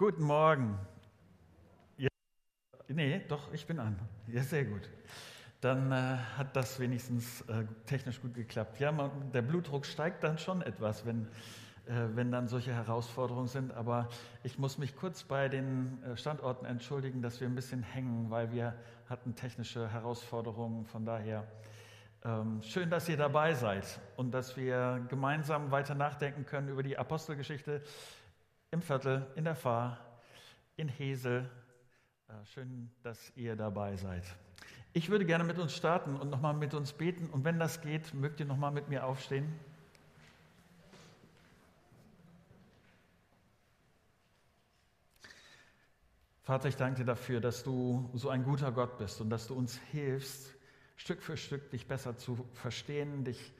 Guten Morgen. Ja, nee, doch, ich bin an. Ja, sehr gut. Dann äh, hat das wenigstens äh, technisch gut geklappt. Ja, man, der Blutdruck steigt dann schon etwas, wenn, äh, wenn dann solche Herausforderungen sind. Aber ich muss mich kurz bei den äh, Standorten entschuldigen, dass wir ein bisschen hängen, weil wir hatten technische Herausforderungen. Von daher ähm, schön, dass ihr dabei seid und dass wir gemeinsam weiter nachdenken können über die Apostelgeschichte im Viertel, in der Fahr, in Hesel. Äh, schön, dass ihr dabei seid. Ich würde gerne mit uns starten und nochmal mit uns beten. Und wenn das geht, mögt ihr nochmal mit mir aufstehen. Vater, ich danke dir dafür, dass du so ein guter Gott bist und dass du uns hilfst, Stück für Stück dich besser zu verstehen, dich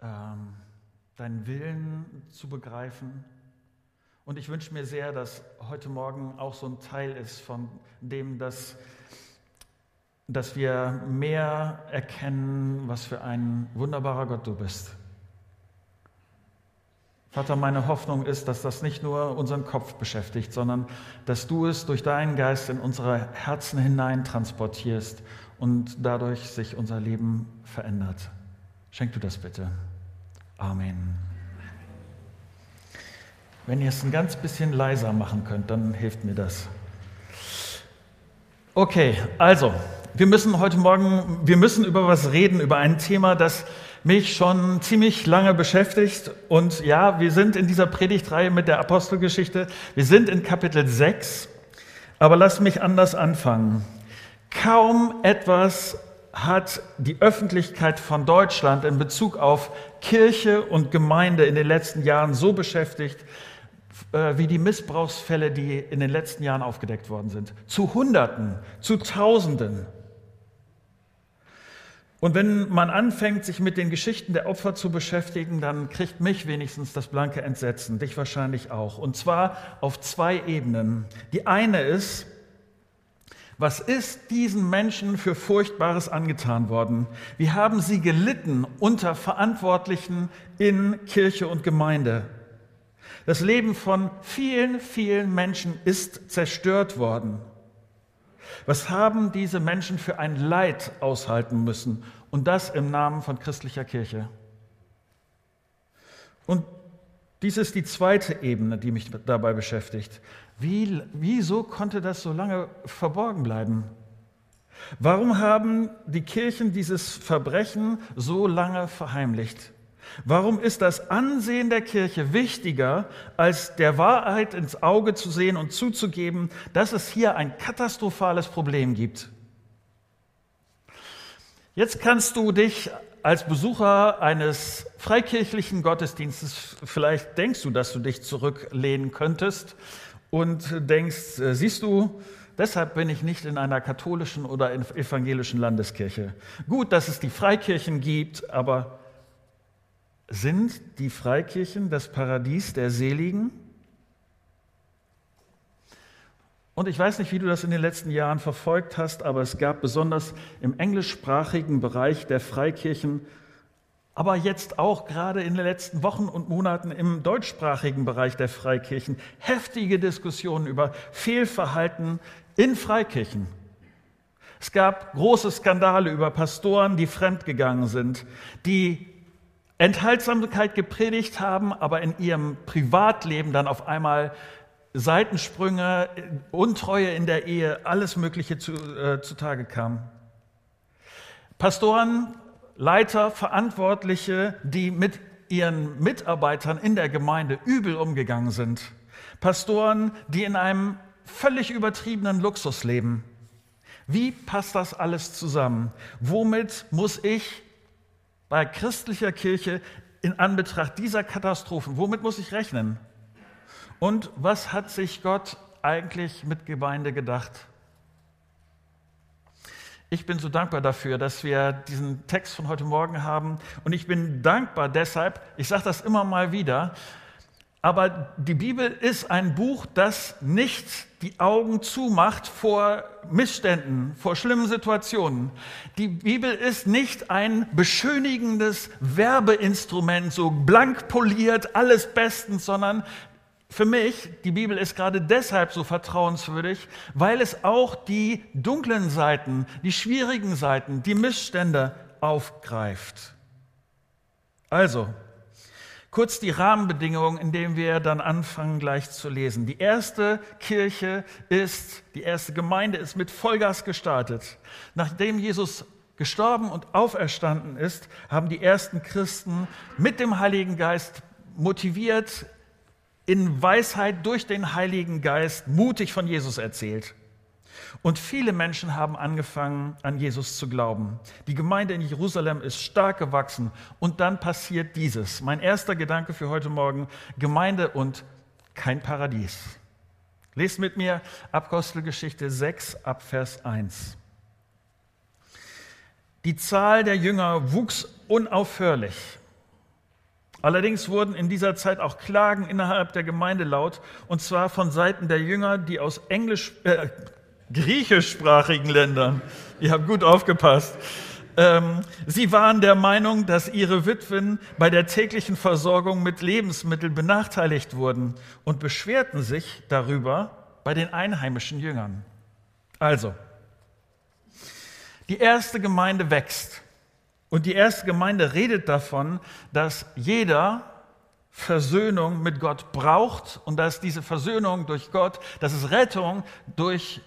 ähm, deinen Willen zu begreifen und ich wünsche mir sehr, dass heute Morgen auch so ein Teil ist von dem, dass, dass wir mehr erkennen, was für ein wunderbarer Gott du bist. Vater, meine Hoffnung ist, dass das nicht nur unseren Kopf beschäftigt, sondern dass du es durch deinen Geist in unsere Herzen hinein transportierst und dadurch sich unser Leben verändert. Schenk du das bitte. Amen. Wenn ihr es ein ganz bisschen leiser machen könnt, dann hilft mir das. Okay, also, wir müssen heute Morgen, wir müssen über was reden, über ein Thema, das mich schon ziemlich lange beschäftigt. Und ja, wir sind in dieser Predigtreihe mit der Apostelgeschichte. Wir sind in Kapitel 6. Aber lass mich anders anfangen. Kaum etwas hat die Öffentlichkeit von Deutschland in Bezug auf Kirche und Gemeinde in den letzten Jahren so beschäftigt wie die Missbrauchsfälle, die in den letzten Jahren aufgedeckt worden sind. Zu Hunderten, zu Tausenden. Und wenn man anfängt, sich mit den Geschichten der Opfer zu beschäftigen, dann kriegt mich wenigstens das blanke Entsetzen, dich wahrscheinlich auch. Und zwar auf zwei Ebenen. Die eine ist, was ist diesen Menschen für Furchtbares angetan worden? Wie haben sie gelitten unter Verantwortlichen in Kirche und Gemeinde? Das Leben von vielen, vielen Menschen ist zerstört worden. Was haben diese Menschen für ein Leid aushalten müssen? Und das im Namen von christlicher Kirche. Und dies ist die zweite Ebene, die mich dabei beschäftigt. Wie, wieso konnte das so lange verborgen bleiben? Warum haben die Kirchen dieses Verbrechen so lange verheimlicht? Warum ist das Ansehen der Kirche wichtiger, als der Wahrheit ins Auge zu sehen und zuzugeben, dass es hier ein katastrophales Problem gibt? Jetzt kannst du dich als Besucher eines freikirchlichen Gottesdienstes, vielleicht denkst du, dass du dich zurücklehnen könntest und denkst, äh, siehst du, deshalb bin ich nicht in einer katholischen oder evangelischen Landeskirche. Gut, dass es die Freikirchen gibt, aber sind die Freikirchen das Paradies der Seligen? Und ich weiß nicht, wie du das in den letzten Jahren verfolgt hast, aber es gab besonders im englischsprachigen Bereich der Freikirchen, aber jetzt auch gerade in den letzten Wochen und Monaten im deutschsprachigen Bereich der Freikirchen heftige Diskussionen über Fehlverhalten in Freikirchen. Es gab große Skandale über Pastoren, die fremdgegangen sind, die Enthaltsamkeit gepredigt haben, aber in ihrem Privatleben dann auf einmal Seitensprünge, Untreue in der Ehe, alles Mögliche zu, äh, zutage kam. Pastoren, Leiter, Verantwortliche, die mit ihren Mitarbeitern in der Gemeinde übel umgegangen sind. Pastoren, die in einem völlig übertriebenen Luxus leben. Wie passt das alles zusammen? Womit muss ich bei christlicher Kirche in Anbetracht dieser Katastrophen, womit muss ich rechnen? Und was hat sich Gott eigentlich mit Gemeinde gedacht? Ich bin so dankbar dafür, dass wir diesen Text von heute Morgen haben. Und ich bin dankbar deshalb, ich sage das immer mal wieder, aber die Bibel ist ein Buch, das nicht die Augen zumacht vor Missständen, vor schlimmen Situationen. Die Bibel ist nicht ein beschönigendes Werbeinstrument, so blank poliert, alles bestens, sondern für mich, die Bibel ist gerade deshalb so vertrauenswürdig, weil es auch die dunklen Seiten, die schwierigen Seiten, die Missstände aufgreift. Also, kurz die Rahmenbedingungen, in denen wir dann anfangen gleich zu lesen. Die erste Kirche ist, die erste Gemeinde ist mit Vollgas gestartet. Nachdem Jesus gestorben und auferstanden ist, haben die ersten Christen mit dem Heiligen Geist motiviert, in Weisheit durch den Heiligen Geist mutig von Jesus erzählt. Und viele Menschen haben angefangen, an Jesus zu glauben. Die Gemeinde in Jerusalem ist stark gewachsen. Und dann passiert dieses. Mein erster Gedanke für heute Morgen, Gemeinde und kein Paradies. Lest mit mir Apostelgeschichte 6 ab Vers 1. Die Zahl der Jünger wuchs unaufhörlich. Allerdings wurden in dieser Zeit auch Klagen innerhalb der Gemeinde laut, und zwar von Seiten der Jünger, die aus Englisch, äh, griechischsprachigen Ländern, ihr habt gut aufgepasst, ähm, sie waren der Meinung, dass ihre Witwen bei der täglichen Versorgung mit Lebensmitteln benachteiligt wurden und beschwerten sich darüber bei den einheimischen Jüngern. Also, die erste Gemeinde wächst. Und die erste Gemeinde redet davon, dass jeder Versöhnung mit Gott braucht und dass diese Versöhnung durch Gott, dass es Rettung durch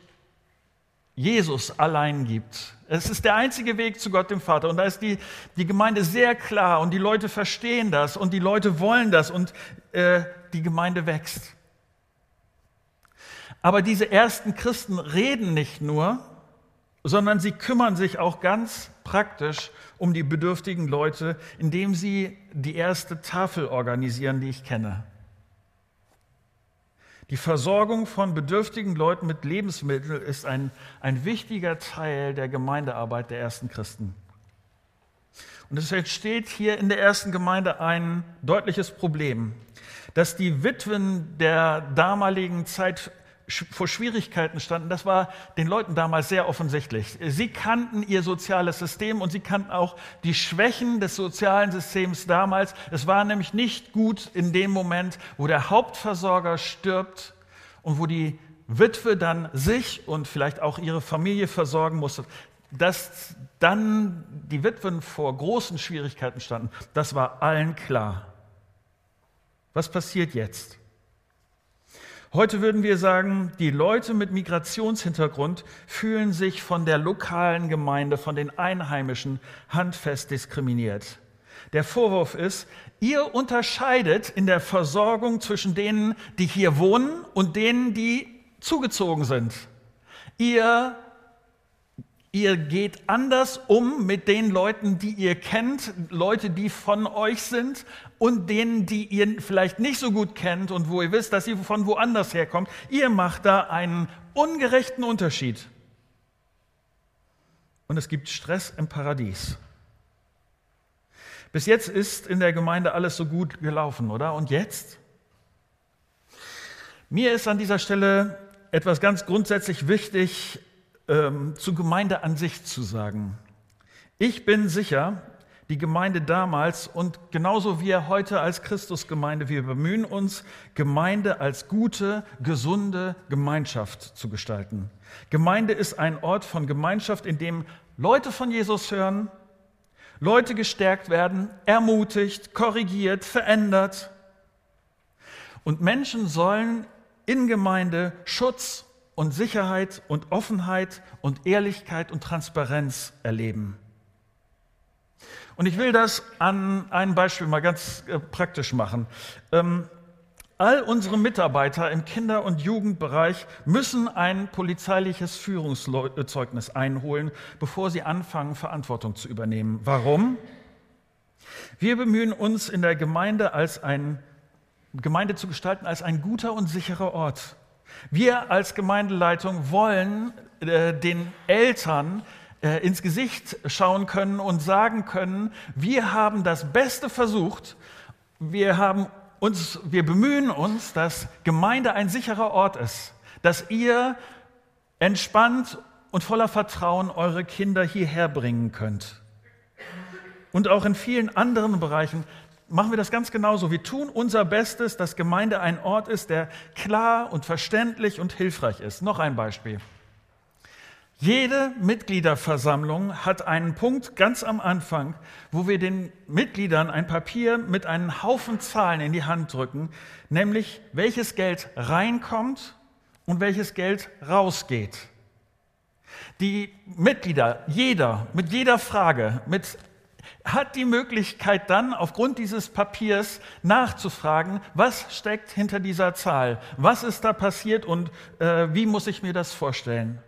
Jesus allein gibt. Es ist der einzige Weg zu Gott dem Vater. Und da ist die, die Gemeinde sehr klar und die Leute verstehen das und die Leute wollen das und äh, die Gemeinde wächst. Aber diese ersten Christen reden nicht nur, sondern sie kümmern sich auch ganz praktisch um die bedürftigen Leute, indem sie die erste Tafel organisieren, die ich kenne. Die Versorgung von bedürftigen Leuten mit Lebensmitteln ist ein, ein wichtiger Teil der Gemeindearbeit der ersten Christen. Und es entsteht hier in der ersten Gemeinde ein deutliches Problem, dass die Witwen der damaligen Zeit vor Schwierigkeiten standen, das war den Leuten damals sehr offensichtlich. Sie kannten ihr soziales System und sie kannten auch die Schwächen des sozialen Systems damals. Es war nämlich nicht gut in dem Moment, wo der Hauptversorger stirbt und wo die Witwe dann sich und vielleicht auch ihre Familie versorgen musste. Dass dann die Witwen vor großen Schwierigkeiten standen, das war allen klar. Was passiert jetzt? Heute würden wir sagen, die Leute mit Migrationshintergrund fühlen sich von der lokalen Gemeinde, von den Einheimischen handfest diskriminiert. Der Vorwurf ist, ihr unterscheidet in der Versorgung zwischen denen, die hier wohnen und denen, die zugezogen sind. Ihr Ihr geht anders um mit den Leuten, die ihr kennt, Leute, die von euch sind und denen, die ihr vielleicht nicht so gut kennt und wo ihr wisst, dass sie von woanders herkommt. Ihr macht da einen ungerechten Unterschied. Und es gibt Stress im Paradies. Bis jetzt ist in der Gemeinde alles so gut gelaufen, oder? Und jetzt? Mir ist an dieser Stelle etwas ganz grundsätzlich wichtig ähm, zur Gemeinde an sich zu sagen. Ich bin sicher, die Gemeinde damals und genauso wir heute als Christusgemeinde, wir bemühen uns, Gemeinde als gute, gesunde Gemeinschaft zu gestalten. Gemeinde ist ein Ort von Gemeinschaft, in dem Leute von Jesus hören, Leute gestärkt werden, ermutigt, korrigiert, verändert. Und Menschen sollen in Gemeinde Schutz und Sicherheit und Offenheit und Ehrlichkeit und Transparenz erleben. Und ich will das an einem Beispiel mal ganz äh, praktisch machen. Ähm, all unsere Mitarbeiter im Kinder- und Jugendbereich müssen ein polizeiliches Führungszeugnis einholen, bevor sie anfangen, Verantwortung zu übernehmen. Warum? Wir bemühen uns in der Gemeinde als ein Gemeinde zu gestalten als ein guter und sicherer Ort. Wir als Gemeindeleitung wollen äh, den Eltern äh, ins Gesicht schauen können und sagen können, wir haben das Beste versucht, wir, haben uns, wir bemühen uns, dass Gemeinde ein sicherer Ort ist, dass ihr entspannt und voller Vertrauen eure Kinder hierher bringen könnt. Und auch in vielen anderen Bereichen machen wir das ganz genauso. Wir tun unser Bestes, dass Gemeinde ein Ort ist, der klar und verständlich und hilfreich ist. Noch ein Beispiel. Jede Mitgliederversammlung hat einen Punkt ganz am Anfang, wo wir den Mitgliedern ein Papier mit einem Haufen Zahlen in die Hand drücken, nämlich welches Geld reinkommt und welches Geld rausgeht. Die Mitglieder, jeder, mit jeder Frage, mit, hat die Möglichkeit dann aufgrund dieses Papiers nachzufragen, was steckt hinter dieser Zahl, was ist da passiert und äh, wie muss ich mir das vorstellen.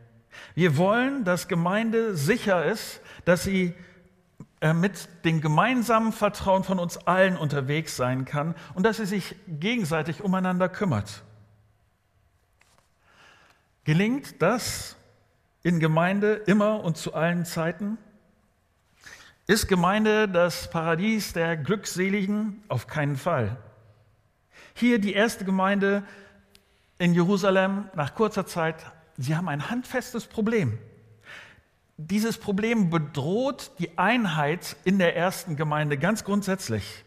Wir wollen, dass Gemeinde sicher ist, dass sie äh, mit dem gemeinsamen Vertrauen von uns allen unterwegs sein kann und dass sie sich gegenseitig umeinander kümmert. Gelingt das in Gemeinde immer und zu allen Zeiten? Ist Gemeinde das Paradies der Glückseligen? Auf keinen Fall. Hier die erste Gemeinde in Jerusalem nach kurzer Zeit sie haben ein handfestes Problem. Dieses Problem bedroht die Einheit in der ersten Gemeinde ganz grundsätzlich.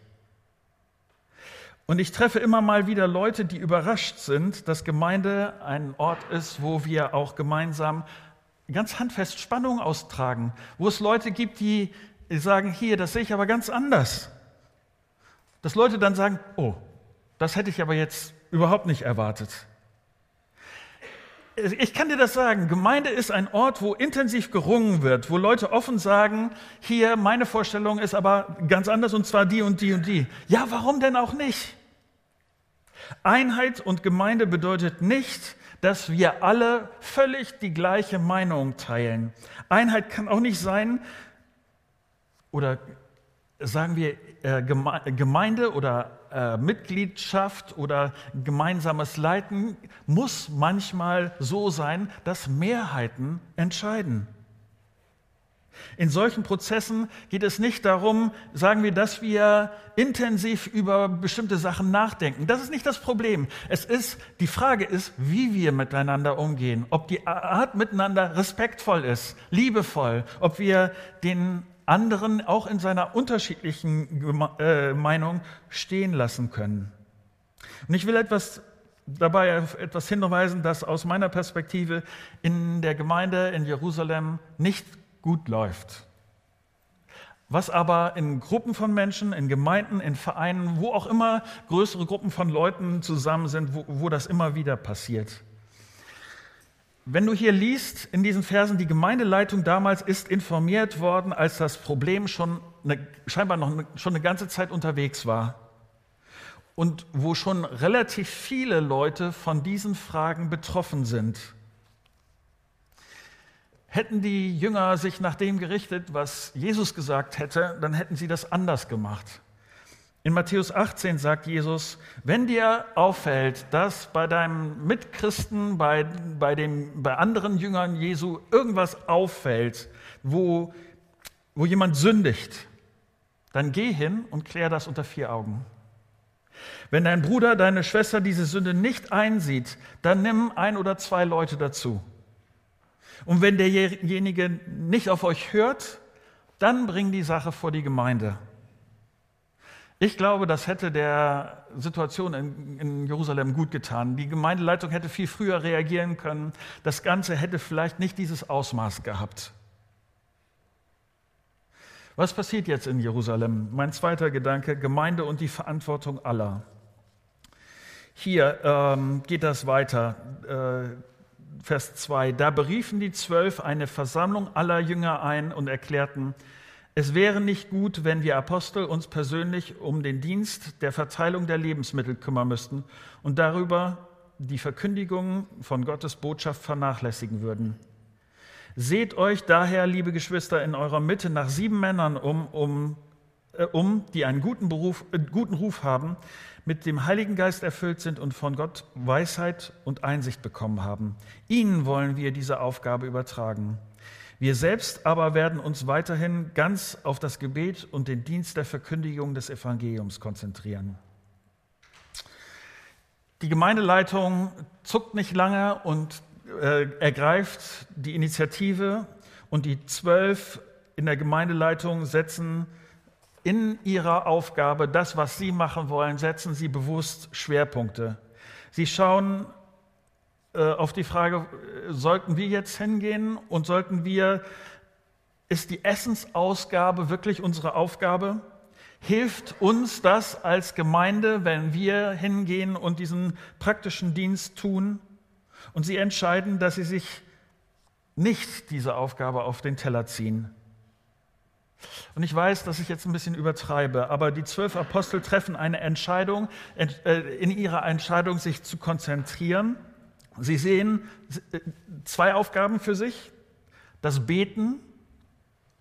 Und ich treffe immer mal wieder Leute, die überrascht sind, dass Gemeinde ein Ort ist, wo wir auch gemeinsam ganz handfest Spannung austragen, wo es Leute gibt, die sagen, hier, das sehe ich aber ganz anders. Dass Leute dann sagen, oh, das hätte ich aber jetzt überhaupt nicht erwartet ich kann dir das sagen, Gemeinde ist ein Ort, wo intensiv gerungen wird, wo Leute offen sagen, hier, meine Vorstellung ist aber ganz anders und zwar die und die und die. Ja, warum denn auch nicht? Einheit und Gemeinde bedeutet nicht, dass wir alle völlig die gleiche Meinung teilen. Einheit kann auch nicht sein, oder sagen wir äh, Gemeinde oder äh, Mitgliedschaft oder gemeinsames Leiten muss manchmal so sein, dass Mehrheiten entscheiden. In solchen Prozessen geht es nicht darum, sagen wir, dass wir intensiv über bestimmte Sachen nachdenken. Das ist nicht das Problem. Es ist, die Frage ist, wie wir miteinander umgehen. Ob die Art miteinander respektvoll ist, liebevoll, ob wir den anderen auch in seiner unterschiedlichen äh, Meinung stehen lassen können. Und ich will etwas dabei auf etwas hinweisen, das aus meiner Perspektive in der Gemeinde in Jerusalem nicht gut läuft. Was aber in Gruppen von Menschen, in Gemeinden, in Vereinen, wo auch immer größere Gruppen von Leuten zusammen sind, wo, wo das immer wieder passiert. Wenn du hier liest in diesen Versen, die Gemeindeleitung damals ist informiert worden, als das Problem schon eine, scheinbar noch eine, schon eine ganze Zeit unterwegs war und wo schon relativ viele Leute von diesen Fragen betroffen sind. Hätten die Jünger sich nach dem gerichtet, was Jesus gesagt hätte, dann hätten sie das anders gemacht. In Matthäus 18 sagt Jesus, wenn dir auffällt, dass bei deinem Mitchristen, bei, bei, dem, bei anderen Jüngern Jesu irgendwas auffällt, wo, wo jemand sündigt, dann geh hin und klär das unter vier Augen. Wenn dein Bruder, deine Schwester diese Sünde nicht einsieht, dann nimm ein oder zwei Leute dazu. Und wenn derjenige nicht auf euch hört, dann bring die Sache vor die Gemeinde. Ich glaube, das hätte der Situation in, in, Jerusalem gut getan. Die Gemeindeleitung hätte viel früher reagieren können. Das Ganze hätte vielleicht nicht dieses Ausmaß gehabt. Was passiert jetzt in Jerusalem? Mein zweiter Gedanke, Gemeinde und die Verantwortung aller. Hier ähm, geht das weiter. Äh, Vers 2. Da beriefen die Zwölf eine Versammlung aller Jünger ein und erklärten, es wäre nicht gut, wenn wir Apostel uns persönlich um den Dienst der Verteilung der Lebensmittel kümmern müssten und darüber die Verkündigung von Gottes Botschaft vernachlässigen würden. Seht euch daher, liebe Geschwister, in eurer Mitte nach sieben Männern um, um, äh, um die einen guten, Beruf, äh, guten Ruf haben, mit dem Heiligen Geist erfüllt sind und von Gott Weisheit und Einsicht bekommen haben. Ihnen wollen wir diese Aufgabe übertragen. Wir selbst aber werden uns weiterhin ganz auf das Gebet und den Dienst der Verkündigung des Evangeliums konzentrieren. Die Gemeindeleitung zuckt nicht lange und äh, ergreift die Initiative und die zwölf in der Gemeindeleitung setzen in ihrer Aufgabe, das, was sie machen wollen, setzen sie bewusst Schwerpunkte. Sie schauen auf die Frage, sollten wir jetzt hingehen und sollten wir, ist die Essensausgabe wirklich unsere Aufgabe? Hilft uns das als Gemeinde, wenn wir hingehen und diesen praktischen Dienst tun? Und sie entscheiden, dass sie sich nicht diese Aufgabe auf den Teller ziehen. Und ich weiß, dass ich jetzt ein bisschen übertreibe, aber die zwölf Apostel treffen eine Entscheidung, äh, in ihrer Entscheidung sich zu konzentrieren Sie sehen äh, zwei Aufgaben für sich, das Beten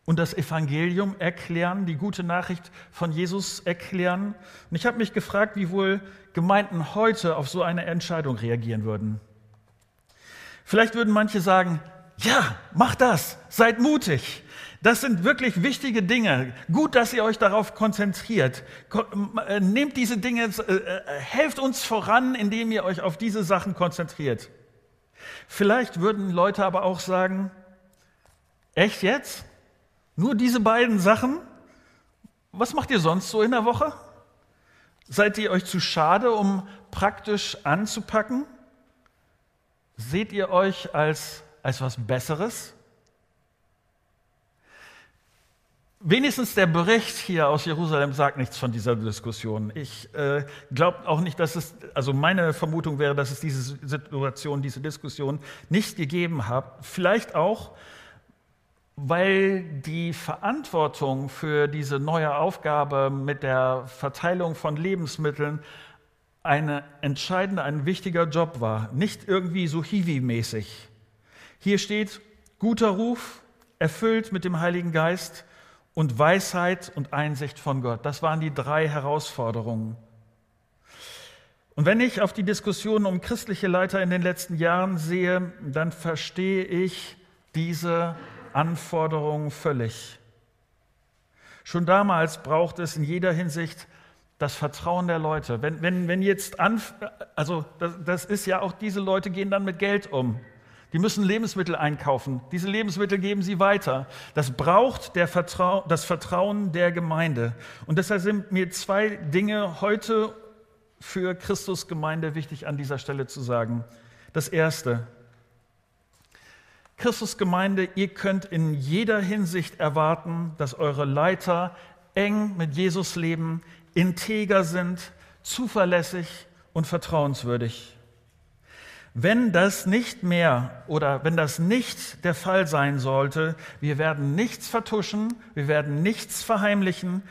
und das Evangelium erklären, die gute Nachricht von Jesus erklären. Und ich habe mich gefragt, wie wohl Gemeinden heute auf so eine Entscheidung reagieren würden. Vielleicht würden manche sagen, ja, macht das, seid mutig. Das sind wirklich wichtige Dinge. Gut, dass ihr euch darauf konzentriert. Äh, nehmt diese Dinge, äh, äh, helft uns voran, indem ihr euch auf diese Sachen konzentriert. Vielleicht würden Leute aber auch sagen, echt jetzt? Nur diese beiden Sachen? Was macht ihr sonst so in der Woche? Seid ihr euch zu schade, um praktisch anzupacken? Seht ihr euch als, als was Besseres? Wenigstens der Bericht hier aus Jerusalem sagt nichts von dieser Diskussion. Ich äh, glaube auch nicht, dass es, also meine Vermutung wäre, dass es diese Situation, diese Diskussion nicht gegeben hat. Vielleicht auch, weil die Verantwortung für diese neue Aufgabe mit der Verteilung von Lebensmitteln eine entscheidende, ein wichtiger Job war. Nicht irgendwie so Hiwi-mäßig. Hier steht, guter Ruf, erfüllt mit dem Heiligen Geist, und Weisheit und Einsicht von Gott. Das waren die drei Herausforderungen. Und wenn ich auf die Diskussion um christliche Leiter in den letzten Jahren sehe, dann verstehe ich diese Anforderungen völlig. Schon damals braucht es in jeder Hinsicht das Vertrauen der Leute. Wenn, wenn, wenn jetzt, an, also das, das ist ja auch, diese Leute gehen dann mit Geld um. Die müssen Lebensmittel einkaufen. Diese Lebensmittel geben sie weiter. Das braucht Vertrau das Vertrauen der Gemeinde. Und deshalb sind mir zwei Dinge heute für Christus Gemeinde wichtig an dieser Stelle zu sagen. Das erste, Christus Gemeinde, ihr könnt in jeder Hinsicht erwarten, dass eure Leiter eng mit Jesus leben, integer sind, zuverlässig und vertrauenswürdig. Wenn das nicht mehr oder wenn das nicht der Fall sein sollte, wir werden nichts vertuschen, wir werden nichts verheimlichen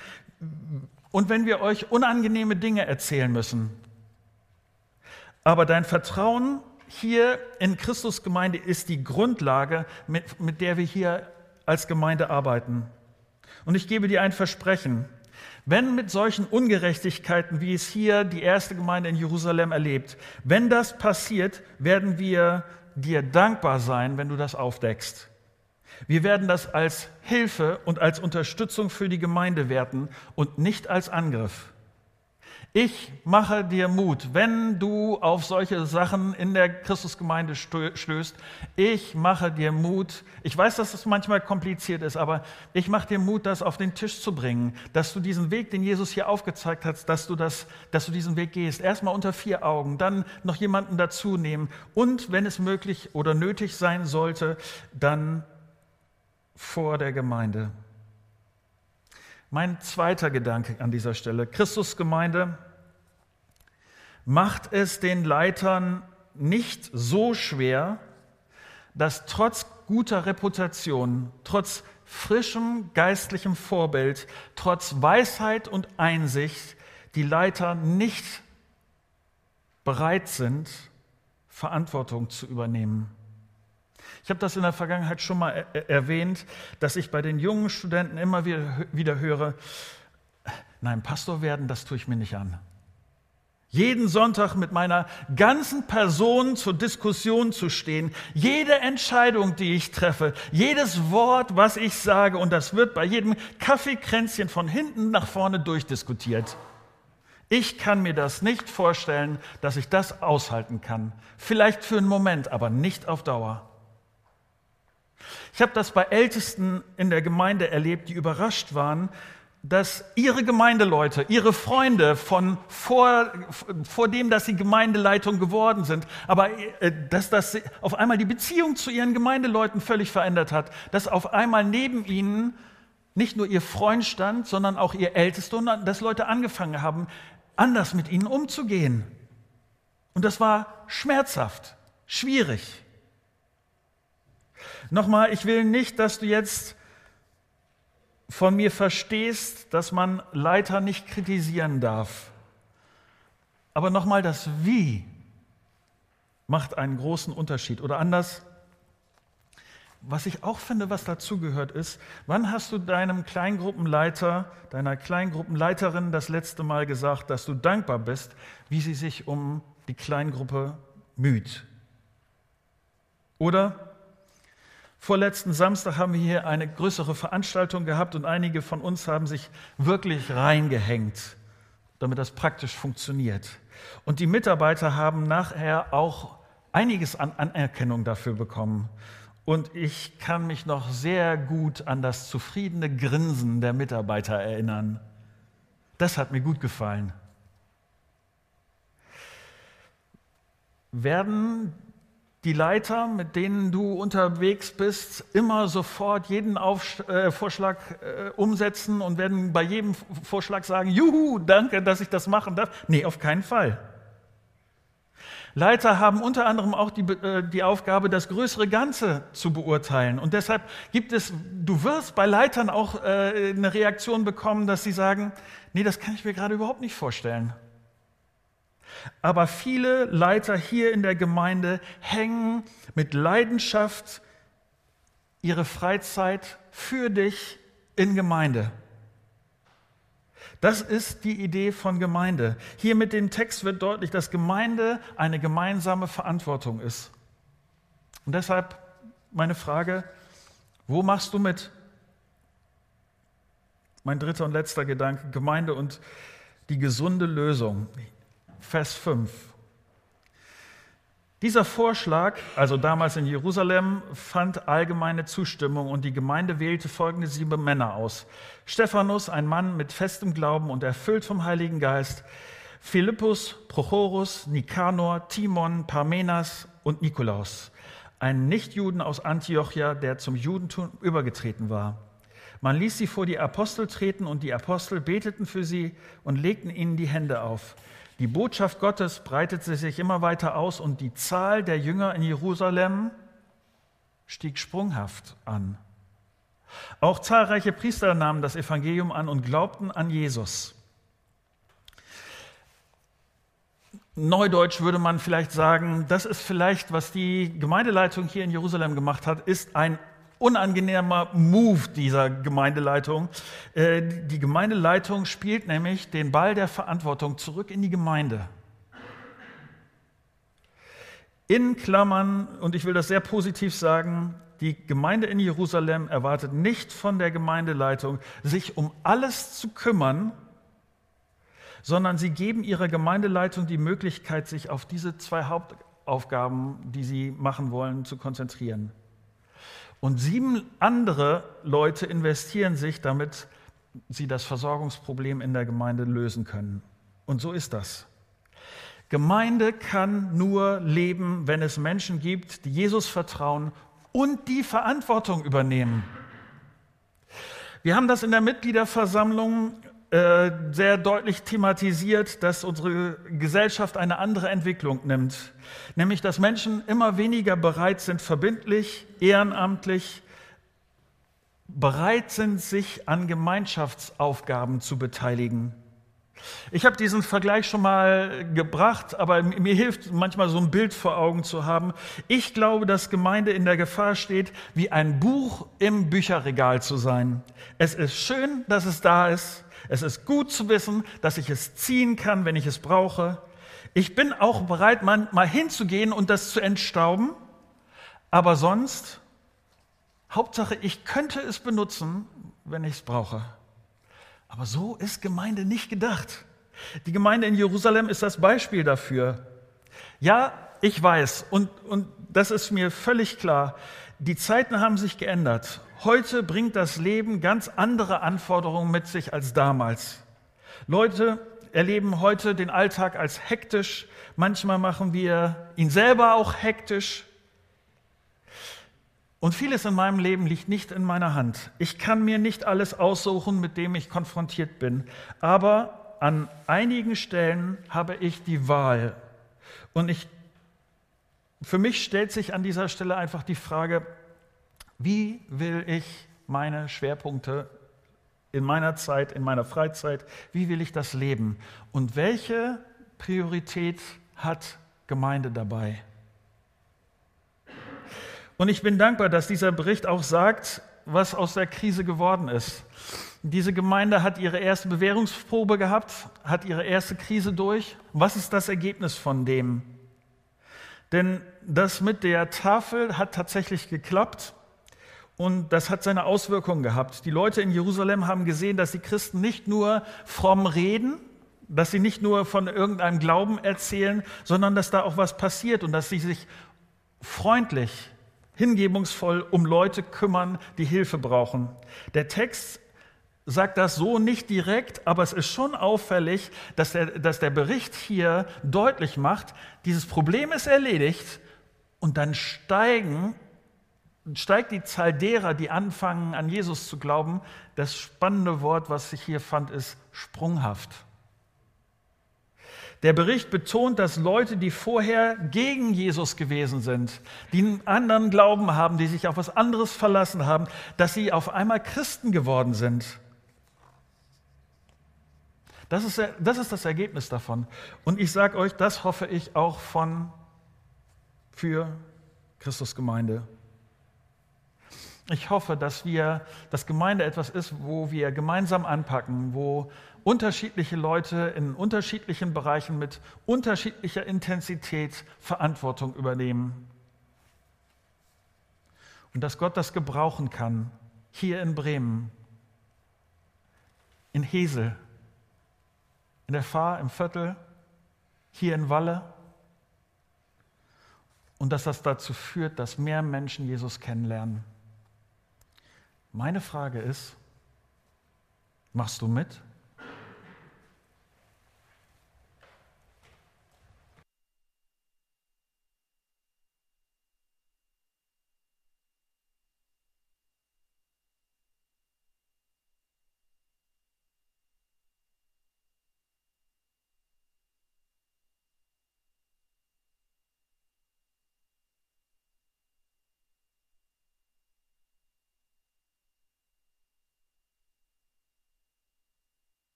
und wenn wir euch unangenehme Dinge erzählen müssen. Aber dein Vertrauen hier in Christus Gemeinde ist die Grundlage, mit, mit der wir hier als Gemeinde arbeiten. Und ich gebe dir ein Versprechen. Wenn mit solchen Ungerechtigkeiten, wie es hier die erste Gemeinde in Jerusalem erlebt, wenn das passiert, werden wir dir dankbar sein, wenn du das aufdeckst. Wir werden das als Hilfe und als Unterstützung für die Gemeinde werten und nicht als Angriff. Ich mache dir Mut, wenn du auf solche Sachen in der Christusgemeinde stößt. Ich mache dir Mut. Ich weiß, dass es manchmal kompliziert ist, aber ich mache dir Mut, das auf den Tisch zu bringen, dass du diesen Weg, den Jesus hier aufgezeigt hat, dass du, das, dass du diesen Weg gehst. Erstmal unter vier Augen, dann noch jemanden dazu nehmen und, wenn es möglich oder nötig sein sollte, dann vor der Gemeinde. Mein zweiter Gedanke an dieser Stelle. Christusgemeinde macht es den Leitern nicht so schwer, dass trotz guter Reputation, trotz frischem geistlichem Vorbild, trotz Weisheit und Einsicht die Leiter nicht bereit sind, Verantwortung zu übernehmen. Ich habe das in der Vergangenheit schon mal erwähnt, dass ich bei den jungen Studenten immer wieder, wieder höre, nein, Pastor werden, das tue ich mir nicht an. Jeden Sonntag mit meiner ganzen Person zur Diskussion zu stehen, jede Entscheidung, die ich treffe, jedes Wort, was ich sage, und das wird bei jedem Kaffeekränzchen von hinten nach vorne durchdiskutiert. Ich kann mir das nicht vorstellen, dass ich das aushalten kann. Vielleicht für einen Moment, aber nicht auf Dauer. Ich habe das bei Ältesten in der Gemeinde erlebt, die überrascht waren, dass ihre Gemeindeleute, ihre Freunde von vor, vor dem, dass sie Gemeindeleitung geworden sind, aber äh, dass das auf einmal die Beziehung zu ihren Gemeindeleuten völlig verändert hat, dass auf einmal neben ihnen nicht nur ihr Freund stand, sondern auch ihr Ältester und dass Leute angefangen haben, anders mit ihnen umzugehen. Und das war schmerzhaft, schwierig. Nochmal, ich will nicht, dass du jetzt von mir verstehst, dass man Leiter nicht kritisieren darf. Aber nochmal, das Wie macht einen großen Unterschied. Oder anders, was ich auch finde, was dazugehört ist, wann hast du deinem Kleingruppenleiter, deiner Kleingruppenleiterin das letzte Mal gesagt, dass du dankbar bist, wie sie sich um die Kleingruppe müht? Oder Vorletzten Samstag haben wir hier eine größere Veranstaltung gehabt und einige von uns haben sich wirklich reingehängt, damit das praktisch funktioniert. Und die Mitarbeiter haben nachher auch einiges an Anerkennung dafür bekommen. Und ich kann mich noch sehr gut an das zufriedene Grinsen der Mitarbeiter erinnern. Das hat mir gut gefallen. Werden die Leiter, mit denen du unterwegs bist, immer sofort jeden Auf, äh, Vorschlag äh, umsetzen und werden bei jedem Vorschlag sagen, juhu, danke, dass ich das machen darf? Nee, auf keinen Fall. Leiter haben unter anderem auch die, äh, die Aufgabe, das größere Ganze zu beurteilen. Und deshalb gibt es, du wirst bei Leitern auch äh, eine Reaktion bekommen, dass sie sagen, nee, das kann ich mir gerade überhaupt nicht vorstellen. Aber viele Leiter hier in der Gemeinde hängen mit Leidenschaft ihre Freizeit für dich in Gemeinde. Das ist die Idee von Gemeinde. Hier mit dem Text wird deutlich, dass Gemeinde eine gemeinsame Verantwortung ist. Und deshalb meine Frage, wo machst du mit? Mein dritter und letzter Gedanke, Gemeinde und die gesunde Lösung. Vers 5. Dieser Vorschlag, also damals in Jerusalem, fand allgemeine Zustimmung und die Gemeinde wählte folgende sieben Männer aus. Stephanus, ein Mann mit festem Glauben und erfüllt vom Heiligen Geist, Philippus, Prochorus, Nikanor, Timon, Parmenas und Nikolaus, ein Nichtjuden aus Antiochia, der zum Judentum übergetreten war. Man ließ sie vor die Apostel treten und die Apostel beteten für sie und legten ihnen die Hände auf. Die Botschaft Gottes breitete sich immer weiter aus und die Zahl der Jünger in Jerusalem stieg sprunghaft an. Auch zahlreiche Priester nahmen das Evangelium an und glaubten an Jesus. Neudeutsch würde man vielleicht sagen, das ist vielleicht, was die Gemeindeleitung hier in Jerusalem gemacht hat, ist ein unangenehmer Move dieser Gemeindeleitung. Äh, die Gemeindeleitung spielt nämlich den Ball der Verantwortung zurück in die Gemeinde. In Klammern, und ich will das sehr positiv sagen, die Gemeinde in Jerusalem erwartet nicht von der Gemeindeleitung, sich um alles zu kümmern, sondern sie geben ihrer Gemeindeleitung die Möglichkeit, sich auf diese zwei Hauptaufgaben, die sie machen wollen, zu konzentrieren. Und sieben andere Leute investieren sich, damit sie das Versorgungsproblem in der Gemeinde lösen können. Und so ist das. Gemeinde kann nur leben, wenn es Menschen gibt, die Jesus vertrauen und die Verantwortung übernehmen. Wir haben das in der Mitgliederversammlung äh, sehr deutlich thematisiert, dass unsere Gesellschaft eine andere Entwicklung nimmt. Nämlich, dass Menschen immer weniger bereit sind, verbindlich, ehrenamtlich, bereit sind, sich an Gemeinschaftsaufgaben zu beteiligen. Ich habe diesen Vergleich schon mal gebracht, aber mir hilft manchmal so ein Bild vor Augen zu haben. Ich glaube, dass Gemeinde in der Gefahr steht, wie ein Buch im Bücherregal zu sein. Es ist schön, dass es da ist. Es ist gut zu wissen, dass ich es ziehen kann, wenn ich es brauche. Ich bin auch bereit, mal hinzugehen und das zu entstauben. Aber sonst, Hauptsache, ich könnte es benutzen, wenn ich es brauche. Aber so ist Gemeinde nicht gedacht. Die Gemeinde in Jerusalem ist das Beispiel dafür. Ja, ich weiß, und, und das ist mir völlig klar, die Zeiten haben sich geändert Heute bringt das Leben ganz andere Anforderungen mit sich als damals. Leute erleben heute den Alltag als hektisch. Manchmal machen wir ihn selber auch hektisch. Und vieles in meinem Leben liegt nicht in meiner Hand. Ich kann mir nicht alles aussuchen, mit dem ich konfrontiert bin. Aber an einigen Stellen habe ich die Wahl. Und ich, für mich stellt sich an dieser Stelle einfach die Frage, wie will ich meine Schwerpunkte in meiner Zeit, in meiner Freizeit, wie will ich das leben? Und welche Priorität hat Gemeinde dabei? Und ich bin dankbar, dass dieser Bericht auch sagt, was aus der Krise geworden ist. Diese Gemeinde hat ihre erste Bewährungsprobe gehabt, hat ihre erste Krise durch. Was ist das Ergebnis von dem? Denn das mit der Tafel hat tatsächlich geklappt und das hat seine Auswirkungen gehabt. Die Leute in Jerusalem haben gesehen, dass die Christen nicht nur fromm reden, dass sie nicht nur von irgendeinem Glauben erzählen, sondern dass da auch was passiert und dass sie sich freundlich, hingebungsvoll um Leute kümmern, die Hilfe brauchen. Der Text sagt das so nicht direkt, aber es ist schon auffällig, dass der, dass der Bericht hier deutlich macht, dieses Problem ist erledigt und dann steigen, steigt die Zahl derer, die anfangen an Jesus zu glauben. Das spannende Wort, was ich hier fand, ist sprunghaft. Der Bericht betont, dass Leute, die vorher gegen Jesus gewesen sind, die einen anderen Glauben haben, die sich auf was anderes verlassen haben, dass sie auf einmal Christen geworden sind. Das ist, das ist das Ergebnis davon. Und ich sage euch, das hoffe ich auch von für Christusgemeinde. Ich hoffe, dass wir, dass Gemeinde etwas ist, wo wir gemeinsam anpacken, wo unterschiedliche Leute in unterschiedlichen Bereichen mit unterschiedlicher Intensität Verantwortung übernehmen. Und dass Gott das gebrauchen kann, hier in Bremen, in Hesel, in der Fahr, im Viertel, hier in Walle. Und dass das dazu führt, dass mehr Menschen Jesus kennenlernen. Meine Frage ist, machst du mit?